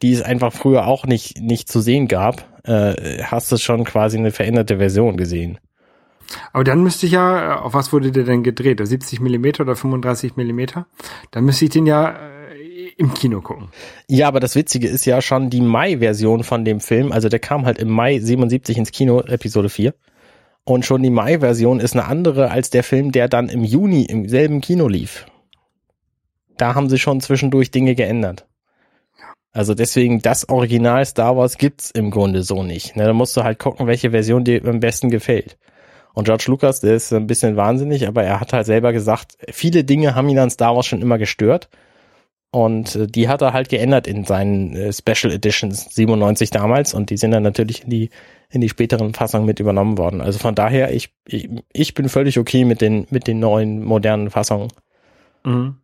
die es einfach früher auch nicht, nicht zu sehen gab, äh, hast du schon quasi eine veränderte Version gesehen. Aber dann müsste ich ja, äh, auf was wurde der denn gedreht? 70 Millimeter oder 35 Millimeter? Dann müsste ich den ja äh, im Kino gucken. Ja, aber das Witzige ist ja schon die Mai-Version von dem Film. Also der kam halt im Mai 77 ins Kino, Episode 4. Und schon die Mai-Version ist eine andere als der Film, der dann im Juni im selben Kino lief. Da haben sie schon zwischendurch Dinge geändert. Also deswegen, das Original Star Wars gibt's im Grunde so nicht. Da musst du halt gucken, welche Version dir am besten gefällt. Und George Lucas, der ist ein bisschen wahnsinnig, aber er hat halt selber gesagt, viele Dinge haben ihn an Star Wars schon immer gestört. Und äh, die hat er halt geändert in seinen äh, Special Editions 97 damals und die sind dann natürlich in die in die späteren Fassungen mit übernommen worden. Also von daher, ich, ich, ich bin völlig okay mit den, mit den neuen, modernen Fassungen. Mhm.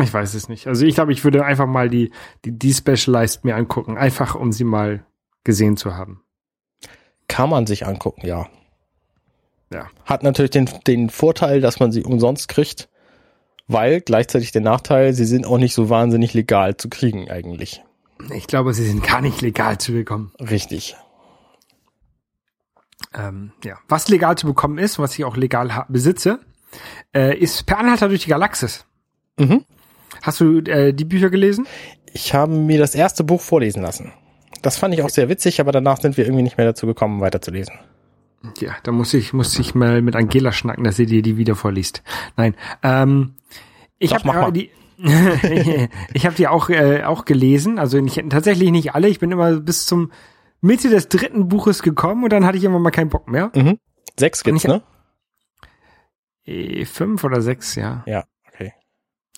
Ich weiß es nicht. Also ich glaube, ich würde einfach mal die, die, die Specialized mir angucken, einfach um sie mal gesehen zu haben. Kann man sich angucken, ja. Ja. Hat natürlich den, den Vorteil, dass man sie umsonst kriegt, weil gleichzeitig der Nachteil, sie sind auch nicht so wahnsinnig legal zu kriegen eigentlich. Ich glaube, sie sind gar nicht legal zu bekommen. Richtig. Ähm, ja. Was legal zu bekommen ist, was ich auch legal besitze, äh, ist Per Anhalter durch die Galaxis. Mhm. Hast du äh, die Bücher gelesen? Ich habe mir das erste Buch vorlesen lassen. Das fand ich auch sehr witzig, aber danach sind wir irgendwie nicht mehr dazu gekommen, weiterzulesen. Ja, da muss ich, muss ich mal mit Angela schnacken, dass sie dir die wieder vorliest. Nein, ähm, ich habe die, ich habe die auch äh, auch gelesen, also nicht, tatsächlich nicht alle. Ich bin immer bis zum Mitte des dritten Buches gekommen und dann hatte ich immer mal keinen Bock mehr. Mhm. Sechs gibt's, ich, ne? Äh, fünf oder sechs, ja. Ja, okay.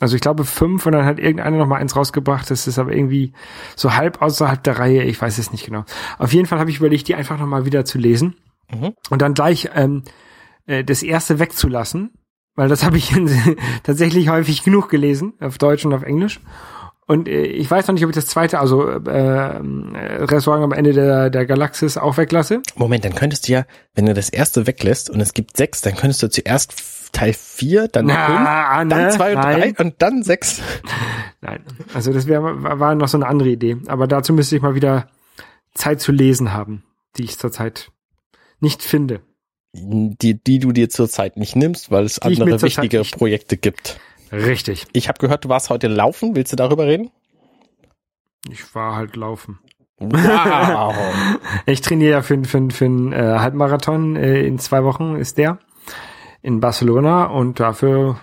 Also ich glaube fünf und dann hat irgendeiner noch mal eins rausgebracht. Das ist aber irgendwie so halb außerhalb der Reihe. Ich weiß es nicht genau. Auf jeden Fall habe ich überlegt, die einfach noch mal wieder zu lesen Mhm. und dann gleich ähm, äh, das erste wegzulassen, weil das habe ich tatsächlich häufig genug gelesen, auf Deutsch und auf Englisch. Und äh, ich weiß noch nicht, ob ich das zweite, also äh, Restaurant am Ende der, der Galaxis auch weglasse. Moment, dann könntest du ja, wenn du das erste weglässt und es gibt sechs, dann könntest du zuerst Teil vier, dann Na, fünf, dann ne? zwei und Nein. drei und dann sechs. Nein, also das wäre war war noch so eine andere Idee. Aber dazu müsste ich mal wieder Zeit zu lesen haben, die ich zurzeit nicht finde. Die, die du dir zurzeit nicht nimmst, weil es Die andere wichtige Projekte gibt. Richtig. Ich habe gehört, du warst heute laufen. Willst du darüber reden? Ich war halt laufen. Wow. Ich trainiere ja für, für, für einen äh, Halbmarathon äh, in zwei Wochen ist der in Barcelona und dafür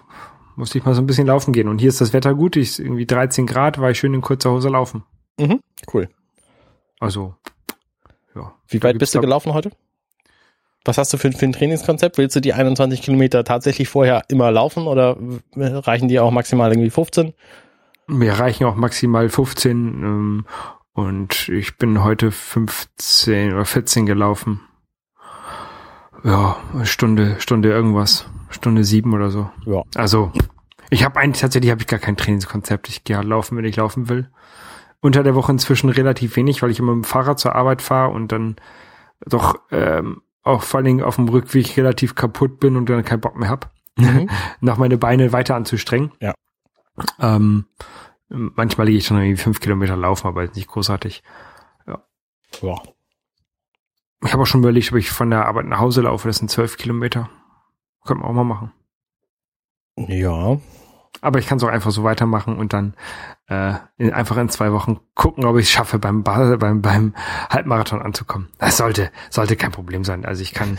musste ich mal so ein bisschen laufen gehen. Und hier ist das Wetter gut, ich irgendwie 13 Grad, war ich schön in kurzer Hose laufen. mhm, cool. Also, ja. Wie weit bist du gelaufen heute? Was hast du für, für ein Trainingskonzept? Willst du die 21 Kilometer tatsächlich vorher immer laufen oder reichen dir auch maximal irgendwie 15? Mir reichen auch maximal 15 ähm, und ich bin heute 15 oder 14 gelaufen. Ja, Stunde, Stunde irgendwas. Stunde sieben oder so. Ja. Also, ich habe eigentlich tatsächlich habe ich gar kein Trainingskonzept. Ich gehe halt laufen, wenn ich laufen will. Unter der Woche inzwischen relativ wenig, weil ich immer mit dem Fahrrad zur Arbeit fahre und dann doch ähm, auch vor allen Dingen auf dem Rückweg relativ kaputt bin und dann keinen Bock mehr hab, Mhm. noch meine Beine weiter anzustrengen. Ja. Ähm, manchmal gehe ich schon irgendwie fünf Kilometer laufen, aber nicht großartig. Ja. Ich habe auch schon überlegt, ob ich von der Arbeit nach Hause laufe. Das sind zwölf Kilometer. Könnte man auch mal machen. Ja. Aber ich kann es auch einfach so weitermachen und dann äh, in, einfach in zwei Wochen gucken, ob ich es schaffe, beim, beim, beim Halbmarathon anzukommen. Das sollte, sollte kein Problem sein. Also ich kann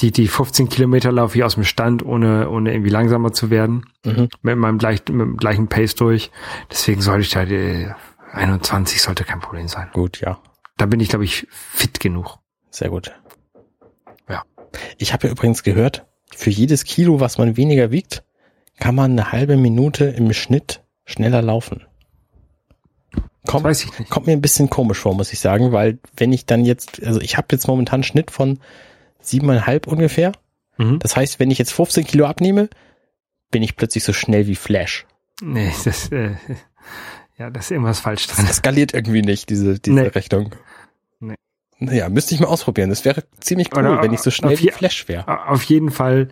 die, die 15 Kilometer laufe ich aus dem Stand, ohne, ohne irgendwie langsamer zu werden. Mhm. Mit meinem gleich, mit dem gleichen Pace durch. Deswegen sollte ich da die 21 sollte kein Problem sein. Gut, ja. Da bin ich, glaube ich, fit genug. Sehr gut. Ja. Ich habe ja übrigens gehört, für jedes Kilo, was man weniger wiegt, kann man eine halbe Minute im Schnitt schneller laufen. Kommt, Das kommt mir ein bisschen komisch vor, muss ich sagen, weil wenn ich dann jetzt, also ich habe jetzt momentan einen Schnitt von siebeneinhalb ungefähr. Mhm. Das heißt, wenn ich jetzt 15 Kilo abnehme, bin ich plötzlich so schnell wie Flash. Nee, das, äh, ja, da ist irgendwas falsch Das dran. skaliert irgendwie nicht, diese, diese Nee. Rechnung. Naja, müsste ich mal ausprobieren. Das wäre ziemlich cool, Oder wenn ich so schnell auf wie Flash wäre. Auf jeden Fall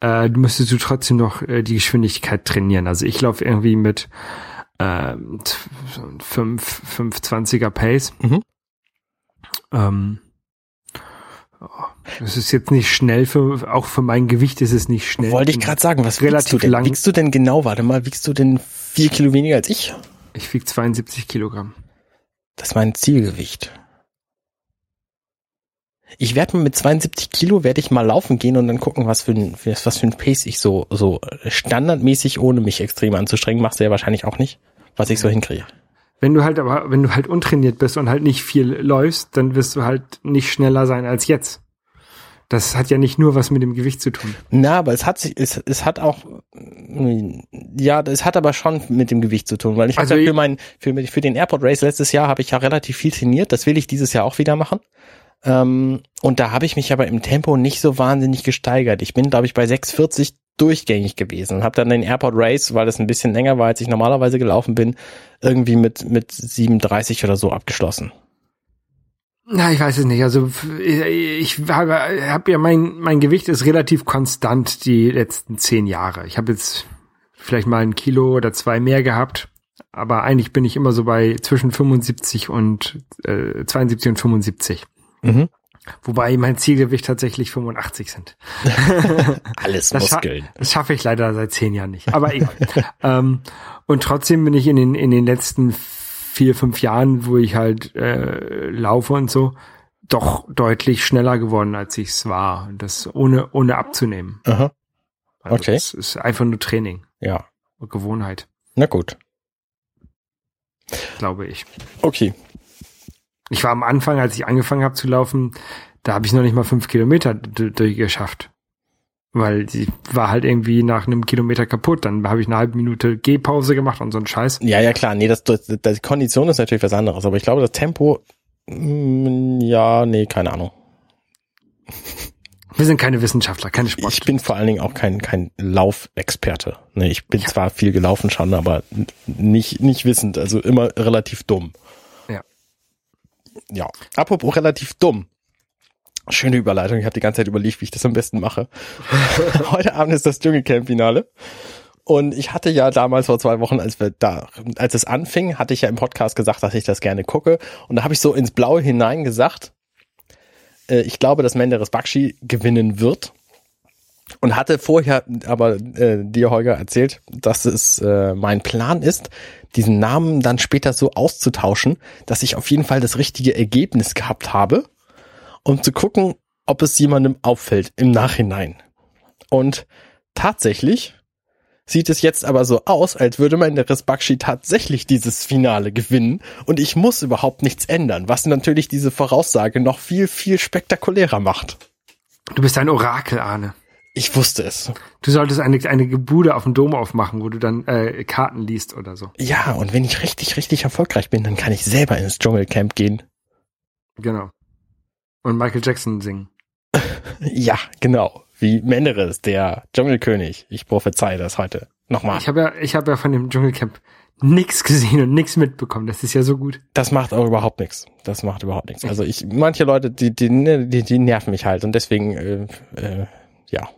äh, müsstest du trotzdem noch äh, die Geschwindigkeit trainieren. Also ich laufe irgendwie mit 5, 520er Pace. Mhm. Ähm, ja, das ist jetzt nicht schnell für, auch für mein Gewicht ist es nicht schnell. Wollte ich gerade sagen, was wiegst relativ du denn? lang. Wiegst du denn genau, warte mal, wiegst du denn vier Kilo weniger als ich? Ich wiege 72 Kilogramm. Das ist mein Zielgewicht. Ich werde mal mit 72 Kilo werde ich mal laufen gehen und dann gucken, was für ein, was für ein Pace ich so, so standardmäßig, ohne mich extrem anzustrengen, machst du ja wahrscheinlich auch nicht, was ich so hinkriege. Wenn du halt aber, wenn du halt untrainiert bist und halt nicht viel läufst, dann wirst du halt nicht schneller sein als jetzt. Das hat ja nicht nur was mit dem Gewicht zu tun. Na, aber es hat sich, es, es hat auch, ja, es hat aber schon mit dem Gewicht zu tun, weil ich Also ich- für mein, für, für den Airport Race letztes Jahr habe ich ja relativ viel trainiert. Das will ich dieses Jahr auch wieder machen. Ähm, und da habe ich mich aber im Tempo nicht so wahnsinnig gesteigert. Ich bin, glaube ich, bei 6,40 durchgängig gewesen und habe dann den Airport Race, weil das ein bisschen länger war, als ich normalerweise gelaufen bin, irgendwie mit, mit 37 oder so abgeschlossen. Na, ich weiß es nicht. Also ich habe hab ja mein mein Gewicht ist relativ konstant die letzten zehn Jahre. Ich habe jetzt vielleicht mal ein Kilo oder zwei mehr gehabt, aber eigentlich bin ich immer so bei zwischen 75 und äh, 72 und 75. Mhm. Wobei mein Zielgewicht tatsächlich 85 sind. Alles Das, scha Muskeln. das schaffe ich leider seit zehn Jahren nicht. Aber egal. ähm, und trotzdem bin ich in den, in den letzten vier, fünf Jahren, wo ich halt äh, laufe und so, doch deutlich schneller geworden, als ich es war. Und das ohne, ohne abzunehmen. Aha. Also Okay. Das ist einfach nur Training Ja. und Gewohnheit, Na gut. glaube ich. Okay. Ich war am Anfang, als ich angefangen habe zu laufen, da habe ich noch nicht mal fünf Kilometer durchgeschafft. Weil die war halt irgendwie nach einem Kilometer kaputt. Dann habe ich eine halbe Minute Gehpause gemacht und so ein Scheiß. Ja, ja, klar. Nee, das, das, das, die Kondition ist natürlich was anderes. Aber ich glaube, das Tempo, mm, ja, nee, keine Ahnung. Wir sind keine Wissenschaftler, keine Sportler. Ich bin vor allen Dingen auch kein, kein Laufexperte. Nee, ich bin zwar viel gelaufen schon, aber nicht, nicht wissend. Also immer relativ dumm. Ja. Apropos relativ dumm. Schöne Überleitung. Ich habe die ganze Zeit überlegt, wie ich das am besten mache. Heute Abend ist das Dschungelcamp-Finale. Und ich hatte ja damals vor zwei Wochen, als wir da, als es anfing, hatte ich ja im Podcast gesagt, dass ich das gerne gucke. Und da habe ich so ins Blaue hinein gesagt, äh, ich glaube, dass Menderes Bakshi gewinnen wird. Und hatte vorher aber äh, dir, Holger, erzählt, dass es äh, mein Plan ist, diesen Namen dann später so auszutauschen, dass ich auf jeden Fall das richtige Ergebnis gehabt habe, um zu gucken, ob es jemandem auffällt im Nachhinein. Und tatsächlich sieht es jetzt aber so aus, als würde Menderes Bakshi tatsächlich dieses Finale gewinnen und ich muss überhaupt nichts ändern, was natürlich diese Voraussage noch viel, viel spektakulärer macht. Du bist ein Orakel, Arne. Ich wusste es. Du solltest eine, eine Bude auf dem Dom aufmachen, wo du dann äh, Karten liest oder so. Ja, und wenn ich richtig, richtig erfolgreich bin, dann kann ich selber ins Dschungelcamp gehen. Genau. Und Michael Jackson singen. Ja, genau. Wie Menderes, der Dschungelkönig. Ich prophezei das heute. Nochmal. Ich habe ja, ich habe ja von dem Dschungelcamp nix gesehen und nix mitbekommen. Das ist ja so gut. Das macht auch überhaupt nichts. Das macht überhaupt nichts. Also ich, manche Leute, die, die, die, die nerven mich halt und deswegen, äh, äh, ja.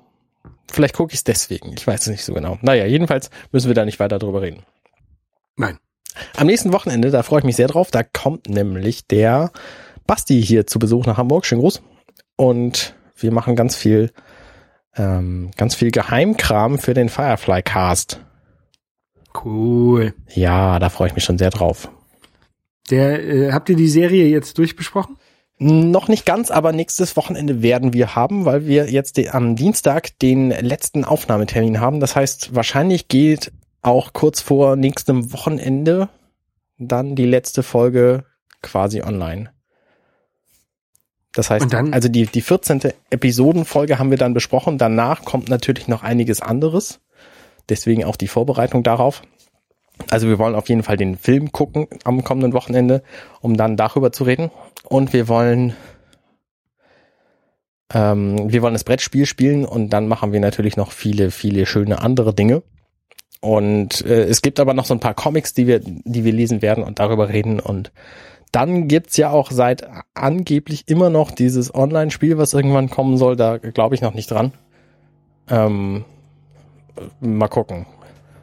Vielleicht gucke ich es deswegen. Ich weiß es nicht so genau. Naja, jedenfalls müssen wir da nicht weiter drüber reden. Nein. Am nächsten Wochenende, da freue ich mich sehr drauf, da kommt nämlich der Basti hier zu Besuch nach Hamburg. Schönen Gruß. Und wir machen ganz viel, ähm, ganz viel Geheimkram für den Firefly Cast. Cool. Ja, da freue ich mich schon sehr drauf. Der, äh, habt ihr die Serie jetzt durchbesprochen? Noch nicht ganz, aber nächstes Wochenende werden wir haben, weil wir jetzt am Dienstag den letzten Aufnahmetermin haben. Das heißt, wahrscheinlich geht auch kurz vor nächstem Wochenende dann die letzte Folge quasi online. Das heißt, dann- also die, die 14. Episodenfolge haben wir dann besprochen. Danach kommt natürlich noch einiges anderes. Deswegen auch die Vorbereitung darauf. Also wir wollen auf jeden Fall den Film gucken am kommenden Wochenende, um dann darüber zu reden. Und wir wollen, ähm, wir wollen das Brettspiel spielen und dann machen wir natürlich noch viele, viele schöne andere Dinge. Und äh, es gibt aber noch so ein paar Comics, die wir, die wir lesen werden und darüber reden und dann gibt's ja auch seit angeblich immer noch dieses Online-Spiel, was irgendwann kommen soll. Da glaube ich noch nicht dran. Ähm, mal gucken.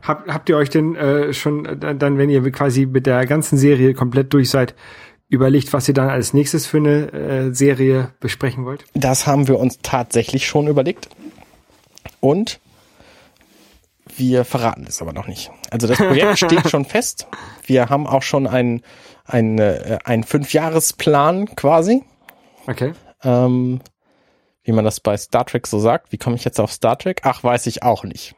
Hab, habt ihr euch denn äh, schon äh, dann, wenn ihr quasi mit der ganzen Serie komplett durch seid, überlegt, was ihr dann als nächstes für eine äh, Serie besprechen wollt? Das haben wir uns tatsächlich schon überlegt. Und wir verraten es aber noch nicht. Also das Projekt steht schon fest. Wir haben auch schon einen ein, äh, ein Fünfjahresplan quasi. Okay. Ähm, wie man das bei Star Trek so sagt. Wie komme ich jetzt auf Star Trek? Ach, weiß ich auch nicht.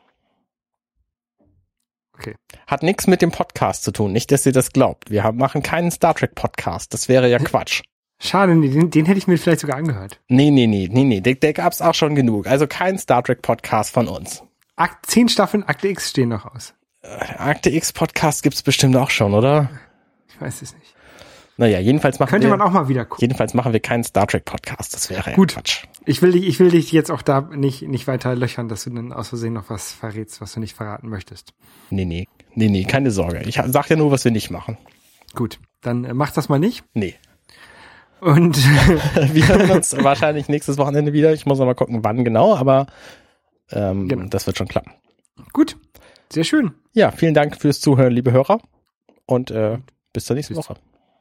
Okay. Hat nichts mit dem Podcast zu tun. Nicht, dass ihr das glaubt. Wir haben, machen keinen Star Trek Podcast. Das wäre ja Quatsch. Schade, nee, den, den hätte ich mir vielleicht sogar angehört. Nee, nee, nee, nee, nee. Der, der gab's auch schon genug. Also kein Star Trek Podcast von uns. Akt, zehn Staffeln Akte X stehen noch aus. Äh, Akte X Podcast gibt's bestimmt auch schon, oder? Ich weiß es nicht. Naja, jedenfalls machen Könnte wir, man auch mal wieder gucken. jedenfalls machen wir keinen Star Trek Podcast. Das wäre Gut. Quatsch. Ich will dich, ich will dich jetzt auch da nicht, nicht weiter löchern, dass du dann aus Versehen noch was verrätst, was du nicht verraten möchtest. Nee, nee, nee, nee, keine Sorge. Ich sag ja nur, was wir nicht machen. Gut, dann äh, mach das mal nicht. Nee. Und Wir hören uns wahrscheinlich nächstes Wochenende wieder. Ich muss noch mal gucken, wann genau, aber ähm, Genau. das wird schon klappen. gut, sehr schön. Ja, vielen Dank fürs Zuhören, liebe Hörer. Und äh, bis zur nächsten Bis- Woche.